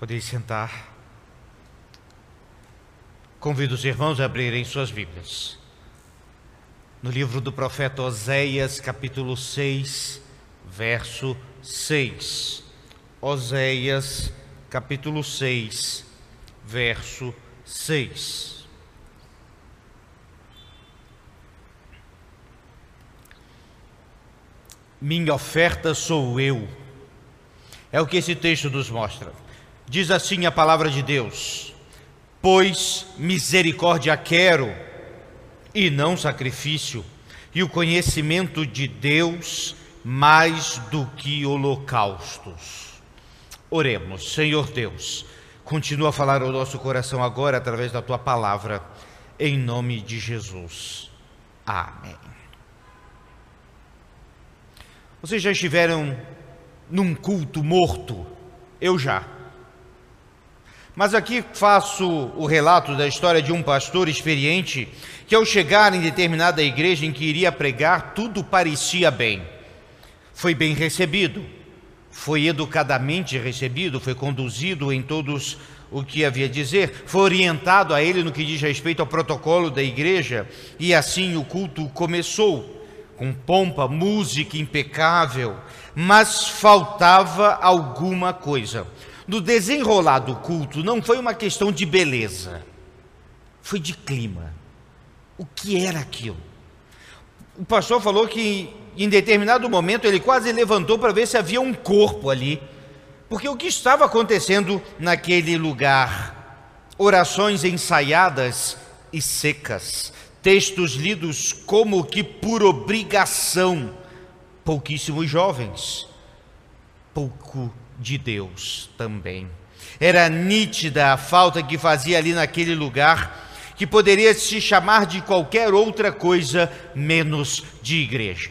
Podem sentar. Convido os irmãos a abrirem suas Bíblias. No livro do profeta Oséias, capítulo 6, verso 6. Oséias, capítulo 6, verso 6. Minha oferta sou eu. É o que esse texto nos mostra. Diz assim a palavra de Deus: Pois misericórdia quero, e não sacrifício, e o conhecimento de Deus mais do que holocaustos. Oremos, Senhor Deus, continua a falar ao nosso coração agora através da tua palavra, em nome de Jesus. Amém. Vocês já estiveram num culto morto? Eu já. Mas aqui faço o relato da história de um pastor experiente que, ao chegar em determinada igreja em que iria pregar, tudo parecia bem. Foi bem recebido, foi educadamente recebido, foi conduzido em todos o que havia a dizer, foi orientado a ele no que diz respeito ao protocolo da igreja, e assim o culto começou com pompa, música impecável, mas faltava alguma coisa. No desenrolar do culto, não foi uma questão de beleza, foi de clima. O que era aquilo? O pastor falou que em determinado momento ele quase levantou para ver se havia um corpo ali, porque o que estava acontecendo naquele lugar? Orações ensaiadas e secas, textos lidos como que por obrigação, pouquíssimos jovens, pouco de Deus também. Era nítida a falta que fazia ali naquele lugar, que poderia se chamar de qualquer outra coisa menos de igreja.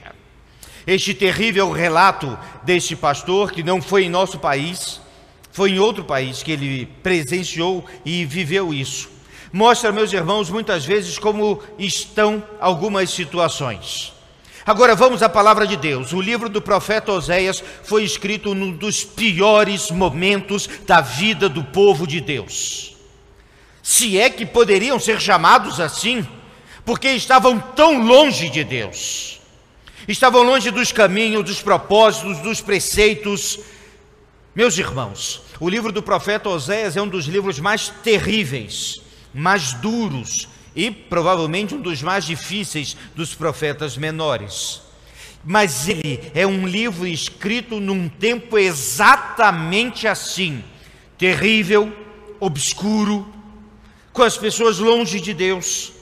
Este terrível relato deste pastor, que não foi em nosso país, foi em outro país que ele presenciou e viveu isso mostra, meus irmãos, muitas vezes como estão algumas situações. Agora vamos à palavra de Deus. O livro do profeta Oséias foi escrito num dos piores momentos da vida do povo de Deus. Se é que poderiam ser chamados assim, porque estavam tão longe de Deus. Estavam longe dos caminhos, dos propósitos, dos preceitos. Meus irmãos, o livro do profeta Oséias é um dos livros mais terríveis mais duros e provavelmente um dos mais difíceis dos profetas menores. Mas ele é um livro escrito num tempo exatamente assim, terrível, obscuro, com as pessoas longe de Deus.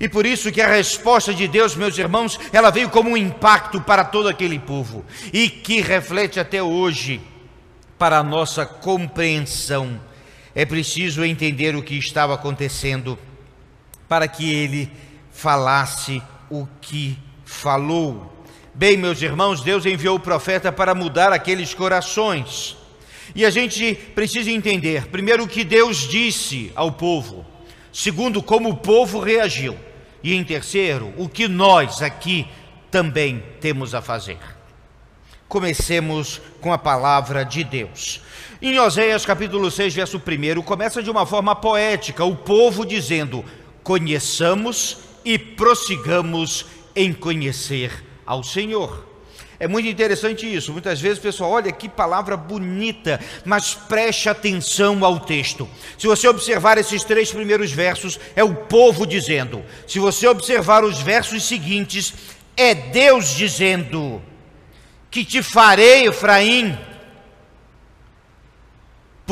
E por isso que a resposta de Deus, meus irmãos, ela veio como um impacto para todo aquele povo e que reflete até hoje para a nossa compreensão é preciso entender o que estava acontecendo para que ele falasse o que falou. Bem, meus irmãos, Deus enviou o profeta para mudar aqueles corações. E a gente precisa entender, primeiro, o que Deus disse ao povo, segundo, como o povo reagiu, e em terceiro, o que nós aqui também temos a fazer. Comecemos com a palavra de Deus. Em Oséias capítulo 6, verso 1, começa de uma forma poética, o povo dizendo: Conheçamos e prossigamos em conhecer ao Senhor. É muito interessante isso. Muitas vezes pessoal, olha que palavra bonita, mas preste atenção ao texto. Se você observar esses três primeiros versos, é o povo dizendo. Se você observar os versos seguintes, é Deus dizendo: Que te farei, Efraim,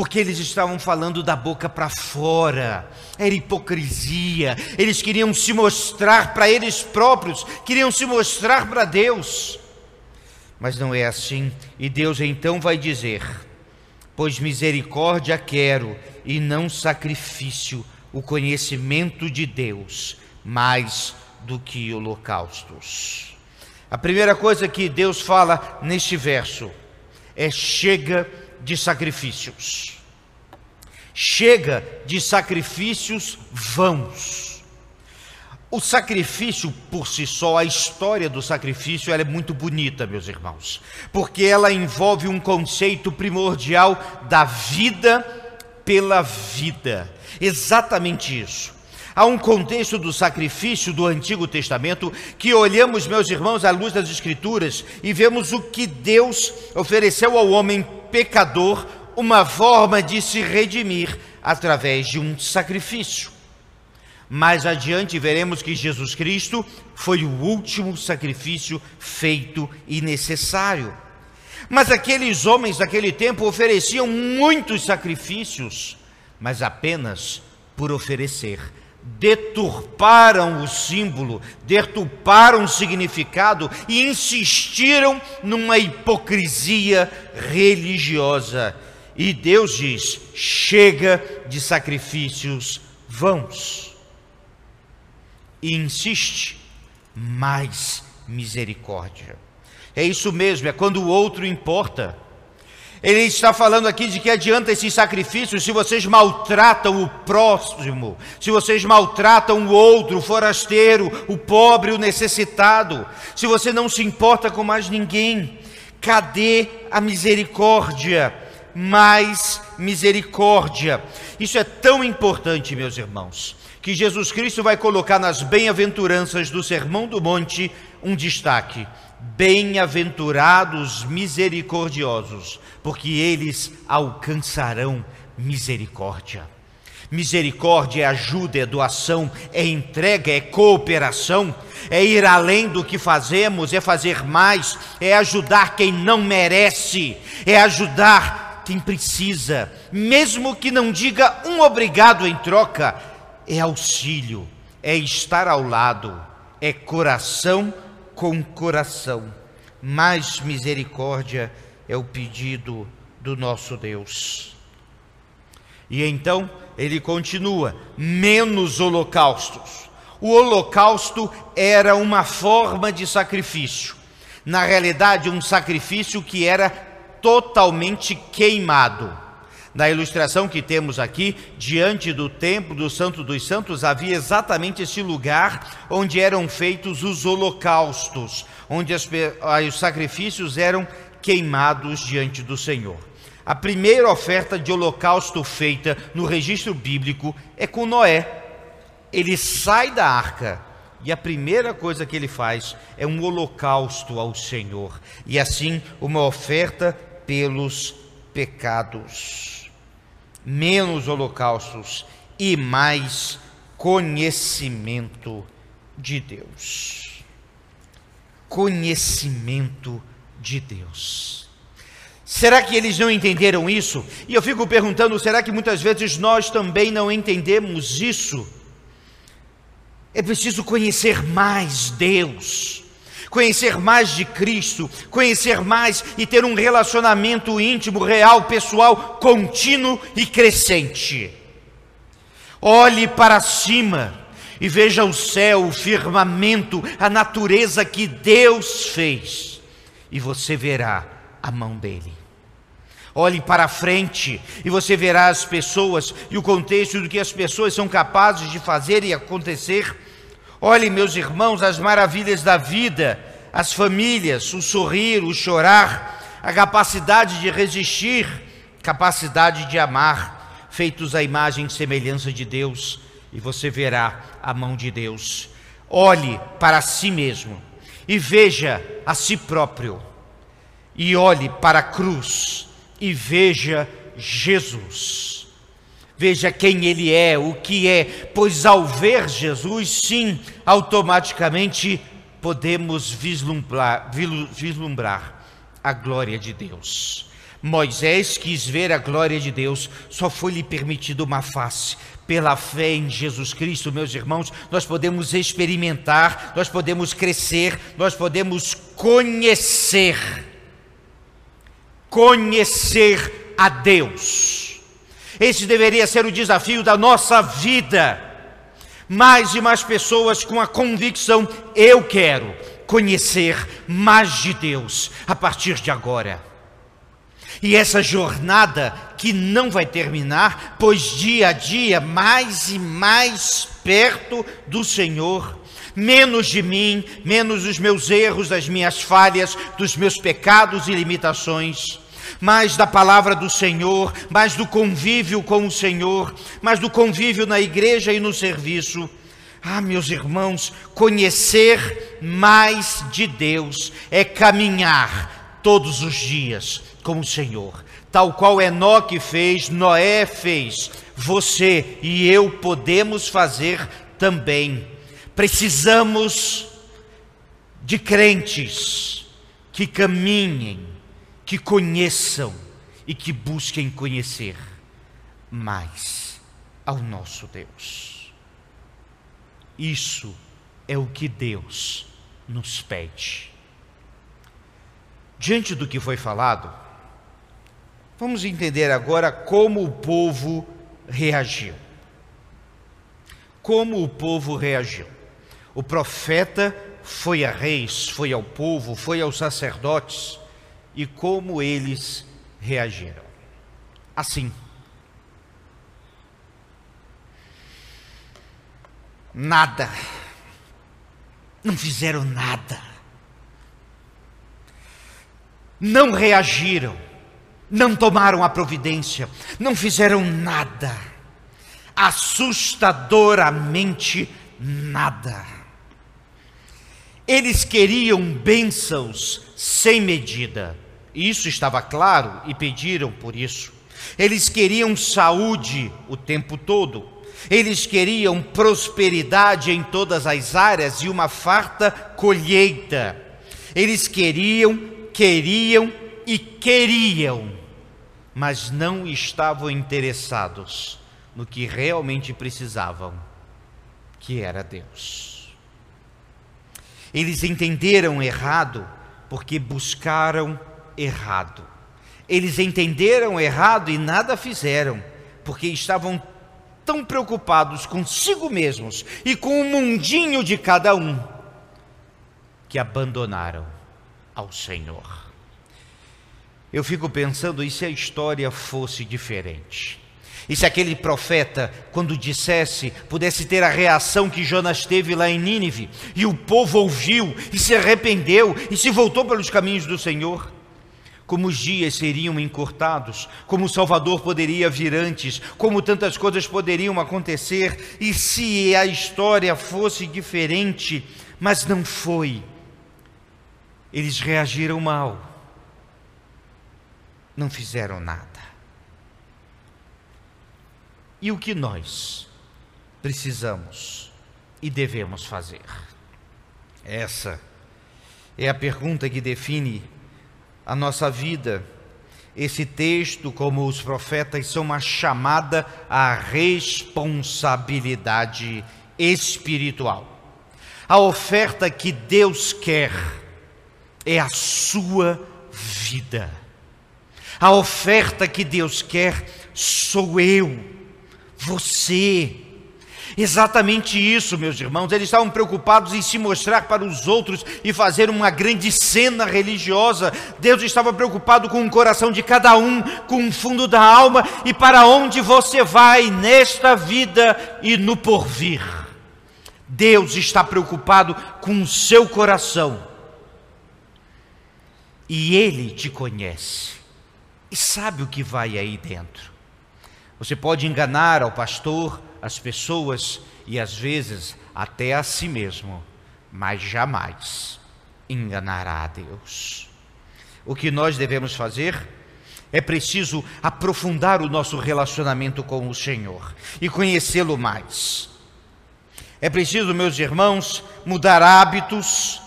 porque eles estavam falando da boca para fora, era hipocrisia, eles queriam se mostrar para eles próprios, queriam se mostrar para Deus, mas não é assim, e Deus então vai dizer: Pois misericórdia quero e não sacrifício, o conhecimento de Deus, mais do que holocaustos. A primeira coisa que Deus fala neste verso é: chega de sacrifícios. Chega de sacrifícios vãos. O sacrifício por si só, a história do sacrifício, ela é muito bonita, meus irmãos, porque ela envolve um conceito primordial da vida pela vida. Exatamente isso. Há um contexto do sacrifício do Antigo Testamento que olhamos, meus irmãos, à luz das Escrituras e vemos o que Deus ofereceu ao homem pecador uma forma de se redimir através de um sacrifício. Mais adiante veremos que Jesus Cristo foi o último sacrifício feito e necessário. Mas aqueles homens daquele tempo ofereciam muitos sacrifícios, mas apenas por oferecer. Deturparam o símbolo, deturparam o significado e insistiram numa hipocrisia religiosa. E Deus diz: chega de sacrifícios vãos. E insiste, mais misericórdia. É isso mesmo, é quando o outro importa. Ele está falando aqui de que adianta esses sacrifícios se vocês maltratam o próximo, se vocês maltratam o outro, o forasteiro, o pobre, o necessitado, se você não se importa com mais ninguém. Cadê a misericórdia? Mais misericórdia. Isso é tão importante, meus irmãos, que Jesus Cristo vai colocar nas bem-aventuranças do Sermão do Monte um destaque Bem-aventurados misericordiosos, porque eles alcançarão misericórdia. Misericórdia é ajuda, é doação, é entrega, é cooperação, é ir além do que fazemos, é fazer mais, é ajudar quem não merece, é ajudar quem precisa, mesmo que não diga um obrigado em troca, é auxílio, é estar ao lado, é coração com coração. Mais misericórdia é o pedido do nosso Deus. E então ele continua: menos holocaustos. O holocausto era uma forma de sacrifício. Na realidade, um sacrifício que era totalmente queimado. Na ilustração que temos aqui, diante do templo do Santo dos Santos, havia exatamente esse lugar onde eram feitos os holocaustos, onde as, os sacrifícios eram queimados diante do Senhor. A primeira oferta de holocausto feita no registro bíblico é com Noé. Ele sai da arca e a primeira coisa que ele faz é um holocausto ao Senhor, e assim uma oferta pelos pecados menos holocaustos e mais conhecimento de Deus. Conhecimento de Deus. Será que eles não entenderam isso? E eu fico perguntando: será que muitas vezes nós também não entendemos isso? É preciso conhecer mais Deus conhecer mais de Cristo, conhecer mais e ter um relacionamento íntimo, real, pessoal, contínuo e crescente. Olhe para cima e veja o céu, o firmamento, a natureza que Deus fez, e você verá a mão dele. Olhe para frente e você verá as pessoas e o contexto do que as pessoas são capazes de fazer e acontecer Olhe, meus irmãos, as maravilhas da vida, as famílias, o sorrir, o chorar, a capacidade de resistir, capacidade de amar, feitos à imagem e semelhança de Deus, e você verá a mão de Deus. Olhe para si mesmo e veja a si próprio, e olhe para a cruz e veja Jesus. Veja quem ele é, o que é, pois ao ver Jesus, sim, automaticamente podemos vislumbrar, vislumbrar a glória de Deus. Moisés quis ver a glória de Deus, só foi-lhe permitido uma face. Pela fé em Jesus Cristo, meus irmãos, nós podemos experimentar, nós podemos crescer, nós podemos conhecer. Conhecer a Deus. Esse deveria ser o desafio da nossa vida. Mais e mais pessoas com a convicção: eu quero conhecer mais de Deus a partir de agora. E essa jornada que não vai terminar, pois dia a dia mais e mais perto do Senhor, menos de mim, menos dos meus erros, das minhas falhas, dos meus pecados e limitações mais da palavra do Senhor, mais do convívio com o Senhor, mais do convívio na igreja e no serviço. Ah, meus irmãos, conhecer mais de Deus é caminhar todos os dias com o Senhor, tal qual Enoque fez, Noé fez, você e eu podemos fazer também. Precisamos de crentes que caminhem, que conheçam e que busquem conhecer mais ao nosso Deus. Isso é o que Deus nos pede. Diante do que foi falado, vamos entender agora como o povo reagiu. Como o povo reagiu? O profeta foi a reis, foi ao povo, foi aos sacerdotes e como eles reagiram. Assim. Nada. Não fizeram nada. Não reagiram. Não tomaram a providência. Não fizeram nada. Assustadoramente nada. Eles queriam bênçãos sem medida. Isso estava claro e pediram por isso. Eles queriam saúde o tempo todo. Eles queriam prosperidade em todas as áreas e uma farta colheita. Eles queriam, queriam e queriam, mas não estavam interessados no que realmente precisavam, que era Deus. Eles entenderam errado porque buscaram errado. Eles entenderam errado e nada fizeram, porque estavam tão preocupados consigo mesmos e com o mundinho de cada um, que abandonaram ao Senhor. Eu fico pensando, e se a história fosse diferente? E se aquele profeta, quando dissesse, pudesse ter a reação que Jonas teve lá em Nínive, e o povo ouviu, e se arrependeu, e se voltou pelos caminhos do Senhor? Como os dias seriam encurtados, como o Salvador poderia vir antes, como tantas coisas poderiam acontecer, e se a história fosse diferente, mas não foi. Eles reagiram mal, não fizeram nada. E o que nós precisamos e devemos fazer? Essa é a pergunta que define a nossa vida. Esse texto, como os profetas, são uma chamada à responsabilidade espiritual. A oferta que Deus quer é a sua vida. A oferta que Deus quer sou eu você. Exatamente isso, meus irmãos. Eles estavam preocupados em se mostrar para os outros e fazer uma grande cena religiosa. Deus estava preocupado com o coração de cada um, com o fundo da alma e para onde você vai nesta vida e no porvir. Deus está preocupado com o seu coração. E Ele te conhece e sabe o que vai aí dentro. Você pode enganar ao pastor, as pessoas e às vezes até a si mesmo, mas jamais enganará a Deus. O que nós devemos fazer? É preciso aprofundar o nosso relacionamento com o Senhor e conhecê-lo mais. É preciso, meus irmãos, mudar hábitos,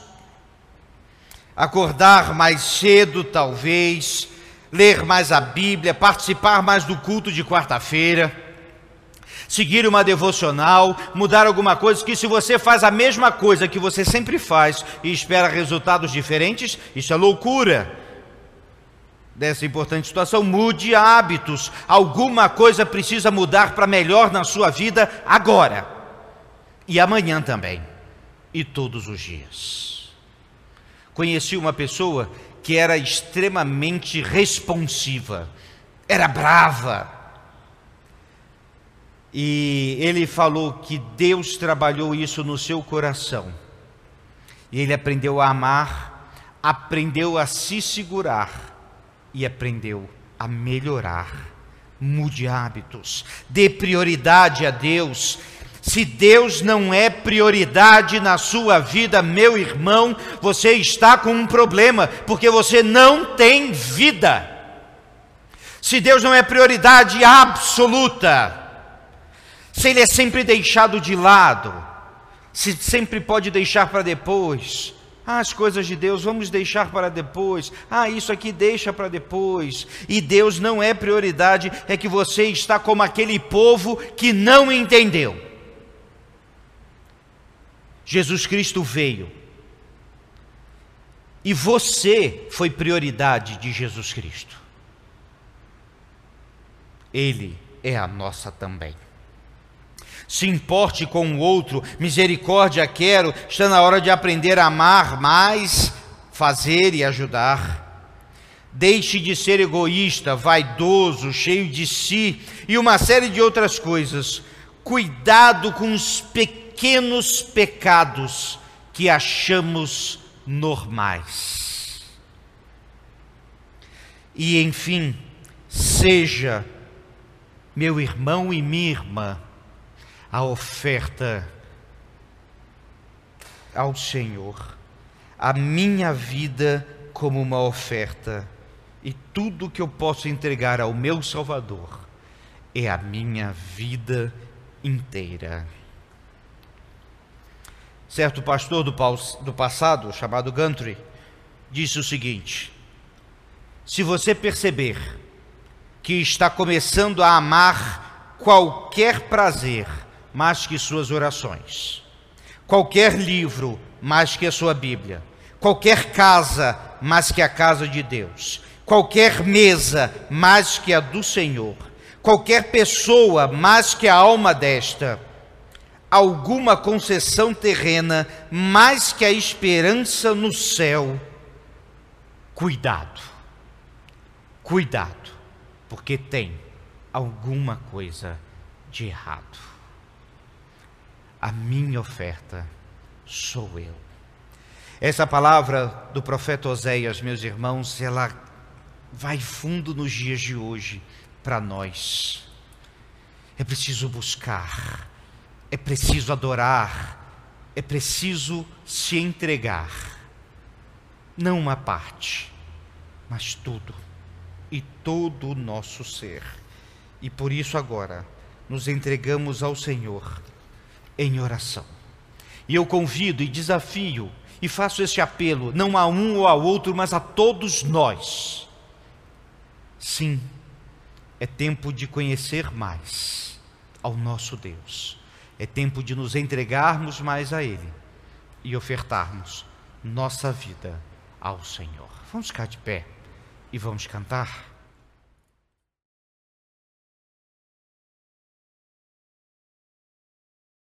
acordar mais cedo, talvez, ler mais a Bíblia, participar mais do culto de quarta-feira, seguir uma devocional, mudar alguma coisa, que se você faz a mesma coisa que você sempre faz e espera resultados diferentes, isso é loucura. Dessa importante situação, mude hábitos. Alguma coisa precisa mudar para melhor na sua vida agora. E amanhã também. E todos os dias. Conheci uma pessoa que era extremamente responsiva, era brava. E ele falou que Deus trabalhou isso no seu coração. E ele aprendeu a amar, aprendeu a se segurar e aprendeu a melhorar. Mude hábitos, dê prioridade a Deus. Se Deus não é prioridade na sua vida, meu irmão, você está com um problema, porque você não tem vida. Se Deus não é prioridade absoluta, se Ele é sempre deixado de lado, se sempre pode deixar para depois, ah, as coisas de Deus vamos deixar para depois. Ah, isso aqui deixa para depois. E Deus não é prioridade, é que você está como aquele povo que não entendeu. Jesus Cristo veio. E você foi prioridade de Jesus Cristo. Ele é a nossa também se importe com o outro, misericórdia quero, está na hora de aprender a amar mais, fazer e ajudar. Deixe de ser egoísta, vaidoso, cheio de si e uma série de outras coisas. Cuidado com os pequenos pecados que achamos normais. E enfim, seja meu irmão e minha irmã a oferta ao Senhor, a minha vida como uma oferta, e tudo que eu posso entregar ao meu Salvador é a minha vida inteira. Certo pastor do, do passado, chamado Gantry, disse o seguinte: se você perceber que está começando a amar qualquer prazer, mais que suas orações, qualquer livro mais que a sua Bíblia, qualquer casa mais que a casa de Deus, qualquer mesa mais que a do Senhor, qualquer pessoa mais que a alma desta, alguma concessão terrena mais que a esperança no céu, cuidado, cuidado, porque tem alguma coisa de errado. A minha oferta sou eu. Essa palavra do profeta Oséias, meus irmãos, ela vai fundo nos dias de hoje para nós. É preciso buscar, é preciso adorar, é preciso se entregar. Não uma parte, mas tudo, e todo o nosso ser. E por isso agora nos entregamos ao Senhor em oração. E eu convido e desafio e faço este apelo, não a um ou a outro, mas a todos nós. Sim, é tempo de conhecer mais ao nosso Deus. É tempo de nos entregarmos mais a Ele e ofertarmos nossa vida ao Senhor. Vamos ficar de pé e vamos cantar.